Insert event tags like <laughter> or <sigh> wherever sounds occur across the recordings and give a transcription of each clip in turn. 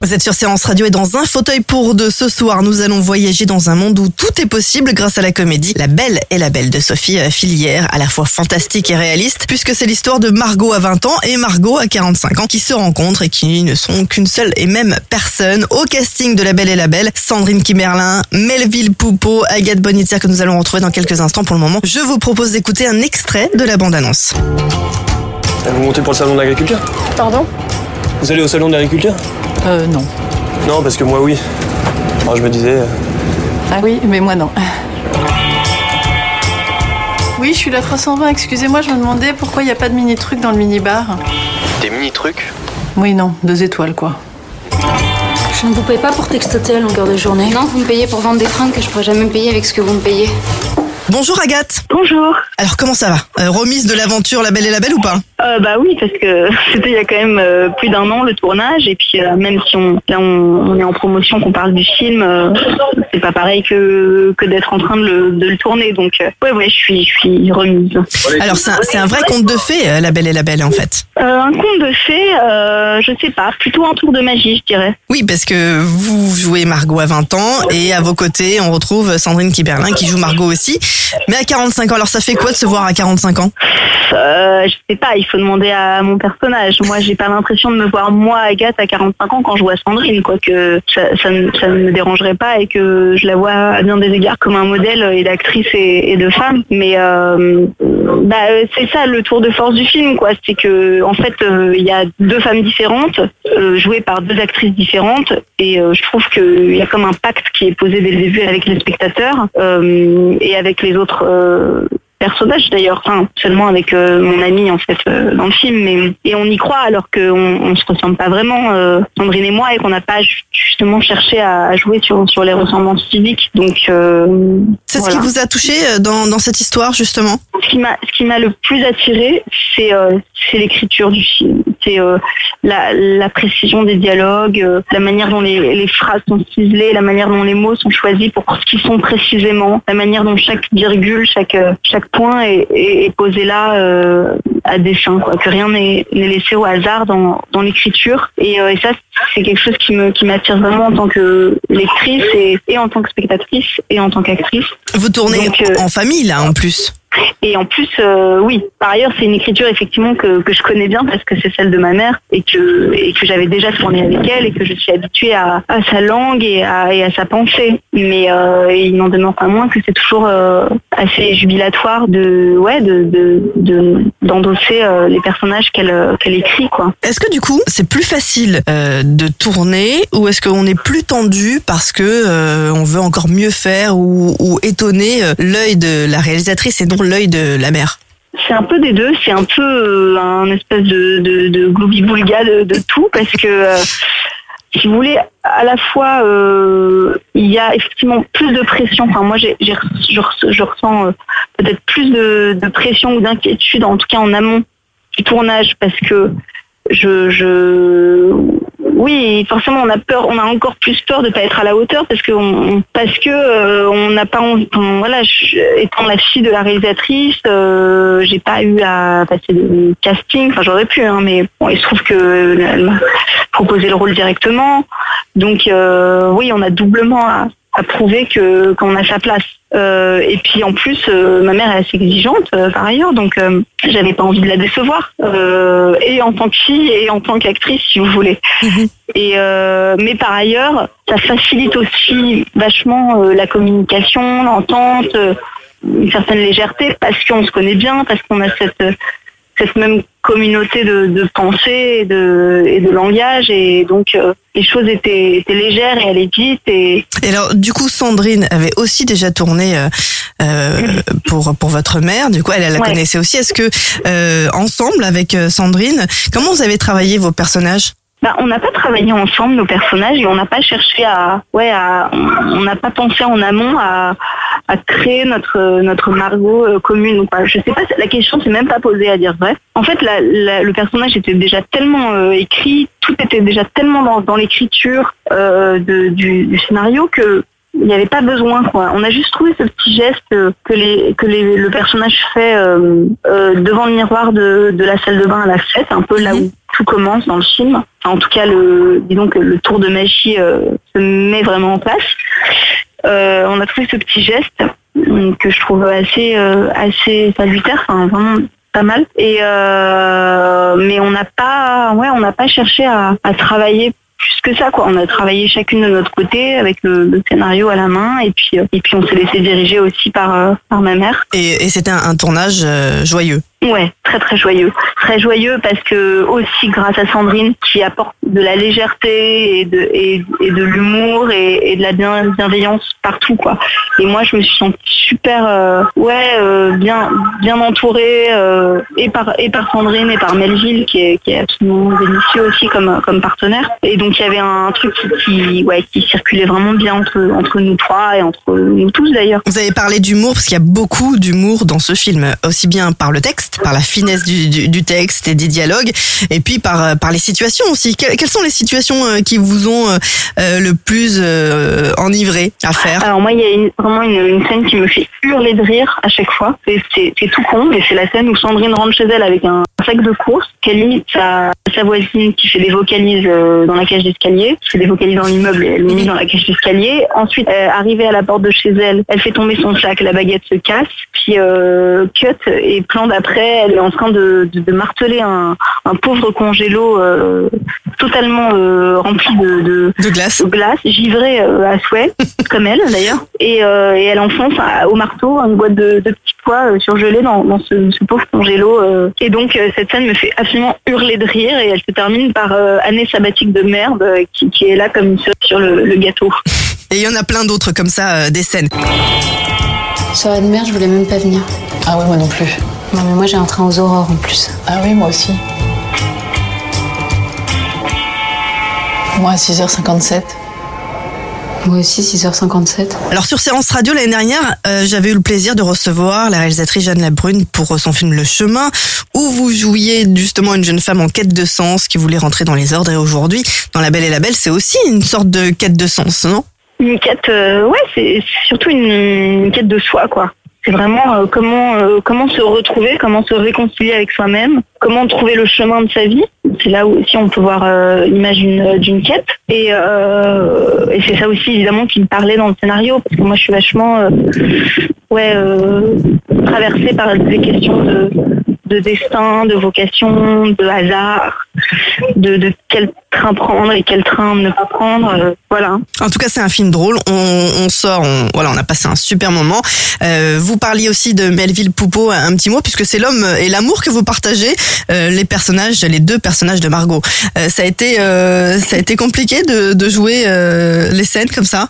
Vous êtes sur Séance Radio et dans un fauteuil pour deux ce soir, nous allons voyager dans un monde où tout est possible grâce à la comédie La Belle et la Belle de Sophie euh, Filière, à la fois fantastique et réaliste, puisque c'est l'histoire de Margot à 20 ans et Margot à 45 ans qui se rencontrent et qui ne sont qu'une seule et même personne. Au casting de La Belle et la Belle, Sandrine Kimerlin, Melville Poupeau, Agathe Bonitzer que nous allons retrouver dans quelques instants pour le moment. Je vous propose d'écouter un extrait de la bande-annonce. Vous montez pour le salon de l'agriculture? Pardon? Vous allez au salon de l'agriculture Euh, non. Non, parce que moi, oui. Alors, je me disais... euh, Ah oui, mais moi non. Oui, je suis la 320, excusez-moi, je me demandais pourquoi il n'y a pas de mini-truc dans le mini-bar. Des mini-trucs Oui, non, deux étoiles quoi. Je ne vous paye pas pour textoter à longueur de journée. Non, vous me payez pour vendre des fringues que je pourrais jamais me payer avec ce que vous me payez. Bonjour Agathe Bonjour. Alors comment ça va? Euh, Remise de l'aventure La Belle et la Belle ou pas? Euh, bah oui, parce que <laughs> c'était il y a quand même euh, plus d'un an le tournage et puis euh, même si on là on, on est en promotion, qu'on parle du film, c'est pas pareil que que d'être en train de le, de le tourner. Donc ouais ouais, je suis je suis remise. Alors c'est un, un vrai conte de fées, La Belle et la Belle en fait. Un conte de fées, je sais pas, plutôt un tour de magie, je dirais. Oui, parce que vous jouez Margot à 20 ans et à vos côtés, on retrouve Sandrine Kiberlin qui joue Margot aussi. Mais à 45 ans, alors ça fait quoi de se voir à 45 ans? Je sais pas, il faut demander à mon personnage. Moi, j'ai pas l'impression de me voir moi, Agathe, à 45 ans quand je vois Sandrine, quoique ça, ça, ne- me dérangerait pas et que je la vois à bien des égards comme un modèle et d'actrice et, de femme. Mais euh, bah, euh, c'est ça le tour de force du film, quoi. C'est que en fait, euh, il y a deux femmes différentes, jouées par deux actrices différentes, et je trouve qu'il y a comme un pacte qui est posé dès le avec les spectateurs et avec les autres. Personnages d'ailleurs, enfin seulement avec euh, mon ami en fait euh, dans le film, mais et on y croit alors qu'on on se ressemble pas vraiment, euh, Sandrine et moi, et qu'on n'a pas ju- justement cherché à, à jouer sur sur les ressemblances physiques. Donc C'est voilà. ce qui vous a touché dans, dans cette histoire justement? Ce qui m'a ce qui m'a le plus attiré, c'est c'est l'écriture du film, c'est la, la précision des dialogues, la manière dont les, les phrases sont ciselées, la manière dont les mots sont choisis pour ce qu'ils sont précisément, la manière dont chaque virgule, chaque chaque point est, est, est posé là euh, à dessein, quoi, que rien n'est laissé au hasard dans, dans l'écriture. Et, euh, et ça, c'est quelque chose qui me qui m'attire vraiment en tant que lectrice et, et en tant que spectatrice et en tant qu'actrice. Vous tournez Donc, euh, en famille là en plus. Et en plus, euh, oui, par ailleurs, c'est une écriture effectivement que, je connais bien parce que c'est celle de ma mère et que, j'avais déjà tourné avec elle et que je suis habituée à, sa langue et à, sa pensée. Mais euh, il n'en demeure pas moins que c'est toujours euh, assez jubilatoire de, ouais, de, de, de- d'endosser les personnages qu'elle, écrit, quoi. Est-ce que du coup c'est plus facile de tourner ou est-ce qu'on est plus tendu parce que on veut encore mieux faire ou, ou étonner l'œil de la réalisatrice et l'œil de la mère C'est un peu des deux, c'est un peu euh, un espèce de, de, de de, tout parce que euh, si vous voulez, à la fois euh, il y a effectivement plus de pression. Enfin moi j'ai, je, re- je ressens peut-être plus de, pression ou d'inquiétude, en tout cas en amont du tournage, parce que je oui forcément on a peur, on a encore plus peur de pas être à la hauteur parce que on, euh, n'a pas envie. voilà, étant la fille de la réalisatrice, euh, j'ai pas eu à passer de casting. Enfin j'aurais pu, hein, mais bon, il se trouve que m'a proposé le rôle directement. Donc euh, oui, on a doublement à, à prouver que qu'on a sa place. Euh, et puis en plus, euh, ma mère est assez exigeante euh, par ailleurs, donc j'avais pas envie de la décevoir, et en tant que fille et en tant qu'actrice, si vous voulez. Et euh, mais par ailleurs, ça facilite aussi vachement la communication, l'entente, une certaine légèreté, parce qu'on se connaît bien, parce qu'on a cette cette même communauté de, de pensée et de, et de langage et donc euh, les choses étaient, étaient légères et allaient vite et Et alors, du coup, Sandrine avait aussi déjà tourné euh, euh, pour pour votre mère. Du coup, elle, elle la Ouais. connaissait aussi. Est-ce que euh, ensemble avec euh, Sandrine, comment vous avez travaillé vos personnages? Bah, on n'a pas travaillé ensemble nos personnages et on n'a pas cherché à, ouais, on n'a pas pensé en amont à, créer notre notre Margot euh, commune ou pas. Je sais pas, la question s'est même pas posée à dire vrai. En fait, le personnage était déjà tellement euh, écrit, tout était déjà tellement dans, dans l'écriture euh, du scénario que il n'y avait pas besoin quoi. On a juste trouvé ce petit geste euh, que les que les, le personnage fait euh, euh, devant le miroir de, de la salle de bain à la fête, un peu là où tout commence dans le film. En tout cas, le disons que le tour de magie se met vraiment en place. On a trouvé ce petit geste que je trouve assez assez salutaire, enfin vraiment pas mal. Et mais on n'a pas ouais pas cherché à, à travailler plus que ça quoi. On a travaillé chacune de notre côté avec le, scénario à la main et puis euh, et puis on s'est laissé diriger aussi par euh, par ma mère. Et, c'était un, un tournage euh, joyeux. Ouais, très très joyeux. Très joyeux parce que aussi grâce à Sandrine qui apporte de la légèreté et de, et, de l'humour et, de la bien- bienveillance partout quoi. Et moi je me suis sentie super euh, ouais euh, bien bien entourée euh, et par et par Sandrine et par Melville qui est, qui est absolument délicieux aussi comme comme partenaire. Et donc il y avait un truc qui, qui ouais qui circulait vraiment bien entre entre nous trois et entre nous tous d'ailleurs. Vous avez parlé d'humour parce qu'il y a beaucoup d'humour dans ce film, aussi bien par le texte, par la finesse du, du, du texte et des dialogues, et puis par euh, par les situations aussi. Que- quelles sont les situations euh, qui vous ont euh, le plus enivré à faire? Alors moi, il y a une- vraiment une, une scène qui me fait hurler de rire à chaque fois. C'est tout con, mais c'est la scène où Sandrine rentre chez elle avec un sac de course, imite sa, sa voisine qui fait des vocalises euh, dans la cage d'escalier, qui fait des vocalises dans l'immeuble et elle l'imite dans la cage d'escalier. Ensuite, euh, arrivée à la porte de chez elle, elle fait tomber son sac, la baguette se casse, puis euh, cut et plan d'après, elle est en train de, de, de marteler un, un pauvre congélo euh, totalement rempli de, de, de glace de glace, givrée euh, à souhait, <laughs> comme elle d'ailleurs, et, et elle enfonce au marteau une boîte de, petits pois surgelés dans, dans ce, ce pauvre congélo. Et donc cette scène me fait absolument hurler de rire et elle se termine par euh, année sabbatique de merde euh, qui, qui est là comme une sur le, le gâteau. Et il y en a plein d'autres comme ça, euh, des scènes. Soirée de merde, je voulais même pas venir. Ah ouais, moi non plus. Non, mais moi j'ai un train aux aurores en plus. Ah oui, moi aussi. Moi à 6h57. Moi aussi, 6h57. Alors sur Séance Radio l'année dernière, euh, j'avais eu le plaisir de recevoir la réalisatrice Jeanne Labrune pour son film Le Chemin, où vous jouiez justement une jeune femme en quête de sens qui voulait rentrer dans les ordres. Et aujourd'hui, dans La Belle et la Belle, c'est aussi une sorte de quête de sens, non? Une quête, euh, ouais, c'est c'est surtout une, une quête de soi, quoi. C'est vraiment euh, comment euh, comment se retrouver, comment se réconcilier avec soi-même, comment trouver le chemin de sa vie. C'est là où aussi on peut voir euh, l'image d'une quête. Et, et c'est ça aussi évidemment qui me parlait dans le scénario parce que moi je suis vachement ouais traversée par des questions de de destin, de vocation, de hasard, de, de quel train prendre et quel train ne pas prendre. euh, voilà. En tout cas, c'est un film drôle. On, on sort, on, voilà, on a passé un super moment. Euh, vous parliez aussi de Melville Poupeau un petit mot, puisque c'est l'homme et l'amour que vous partagez, euh, les personnages, les deux personnages de Margot. Ça a été, ça a été compliqué de, de jouer les scènes comme ça?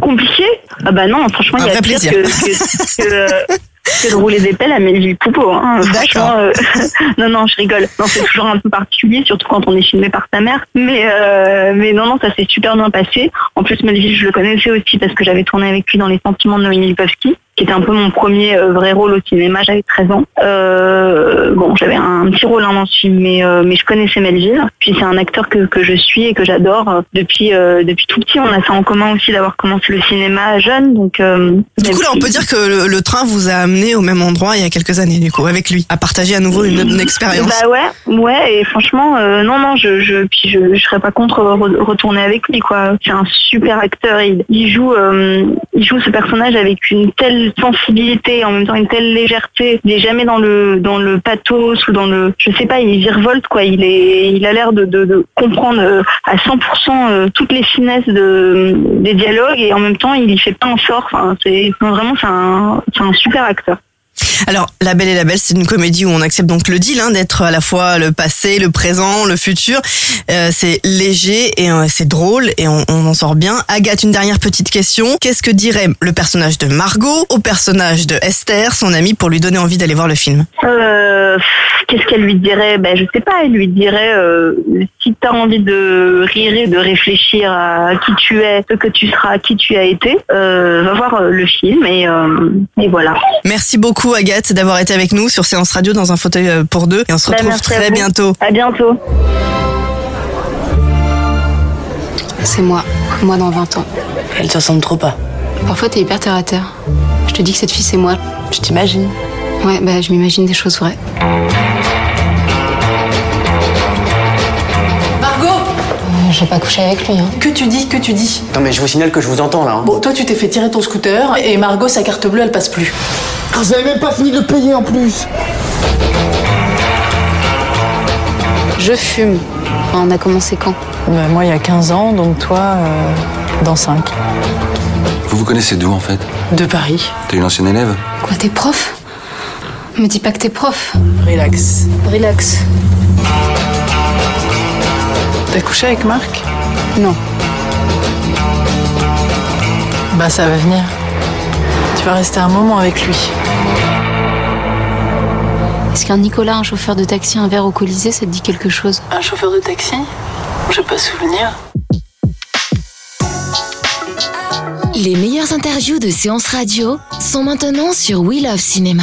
Compliqué? Ah bah non, franchement, il y a pire plaisir. que, que, que, <laughs> que de rouler des pelles à Melville Poupeau. Hein. Franchement, euh, <laughs> non, non, je rigole. Non, c'est toujours un peu particulier, surtout quand on est filmé par sa mère. Mais, euh, mais non, non, ça s'est super bien passé. En plus, Melville, je le connaissais aussi parce que j'avais tourné avec lui dans Les Sentiments de Noémie Lipovski, qui était un peu mon premier euh, vrai rôle au cinéma. J'avais 13 ans. Euh, bon, j'avais un petit rôle hein, dans ce film, mais, euh, mais je connaissais Melville. Puis c'est un acteur que, que je suis et que j'adore depuis, euh, depuis tout petit. On a ça en commun aussi d'avoir commencé le cinéma jeune. Donc, Du coup, là, on peut dire que le, le train vous a amené au même endroit il y a quelques années, du coup, avec lui, à partager à nouveau une, une expérience. Bah ouais, ouais, et franchement, non, non, je, je, puis je, je serais pas contre re- retourner avec lui, quoi. C'est un super acteur. Il, il joue, il joue ce personnage avec une telle sensibilité, en même temps une telle légèreté. Il est jamais dans le, dans le pathos ou dans le, je sais pas, il virevolte, quoi. Il est, il a l'air de, comprendre euh, à 100% euh, toutes les finesses de, des dialogues et en même temps, il y fait pas un sort. Enfin, c'est, vraiment, c'est un super acteur. Alors, La Belle et la Belle, c'est une comédie où on accepte donc le deal hein, d'être à la fois le passé, le présent, le futur. Euh, c'est léger et euh, c'est drôle et on, on en sort bien. Agathe, une dernière petite question. Qu'est-ce que dirait le personnage de Margot au personnage de Esther, son amie, pour lui donner envie d'aller voir le film? Euh, Qu'est-ce qu'elle lui dirait? Ben je sais pas. Elle lui dirait si t'as envie de rire et de réfléchir à qui tu es, ce que tu seras, qui tu as été, va voir le film et, et voilà. Merci beaucoup Agathe d'avoir été avec nous sur Séance Radio dans un fauteuil euh, pour deux et on se Ben, retrouve très bientôt. À bientôt. C'est moi. Moi dans 20 ans. Elle te ressemble trop pas. Parfois, t'es hyper terre à terre. Je te dis que cette fille, c'est moi. Je t'imagine. Ouais, bah, je m'imagine des choses vraies. Margot Euh, je vais pas coucher avec lui, hein. Que tu dis, que tu dis? Non mais je vous signale que je vous entends là. hein. Bon, toi, tu t'es fait tirer ton scooter et Margot, sa carte bleue, elle passe plus. Ah, J'avais même pas fini de le payer en plus. Je fume. On a commencé quand Bah, moi, il y a 15 ans, donc toi, euh, dans 5. Vous vous connaissez d'où en fait? De Paris. T'es une ancienne élève? Quoi, t'es prof? Me dis pas que t'es prof. Relax. Relax. T'as couché avec Marc? Non. Bah, ça va venir. Vas rester un moment avec lui. Est-ce qu'un Nicolas, un chauffeur de taxi, un verre au Colisée, ça te dit quelque chose? Un chauffeur de taxi? J'ai pas souvenir. Les meilleures interviews de séances radio sont maintenant sur We Love Cinéma.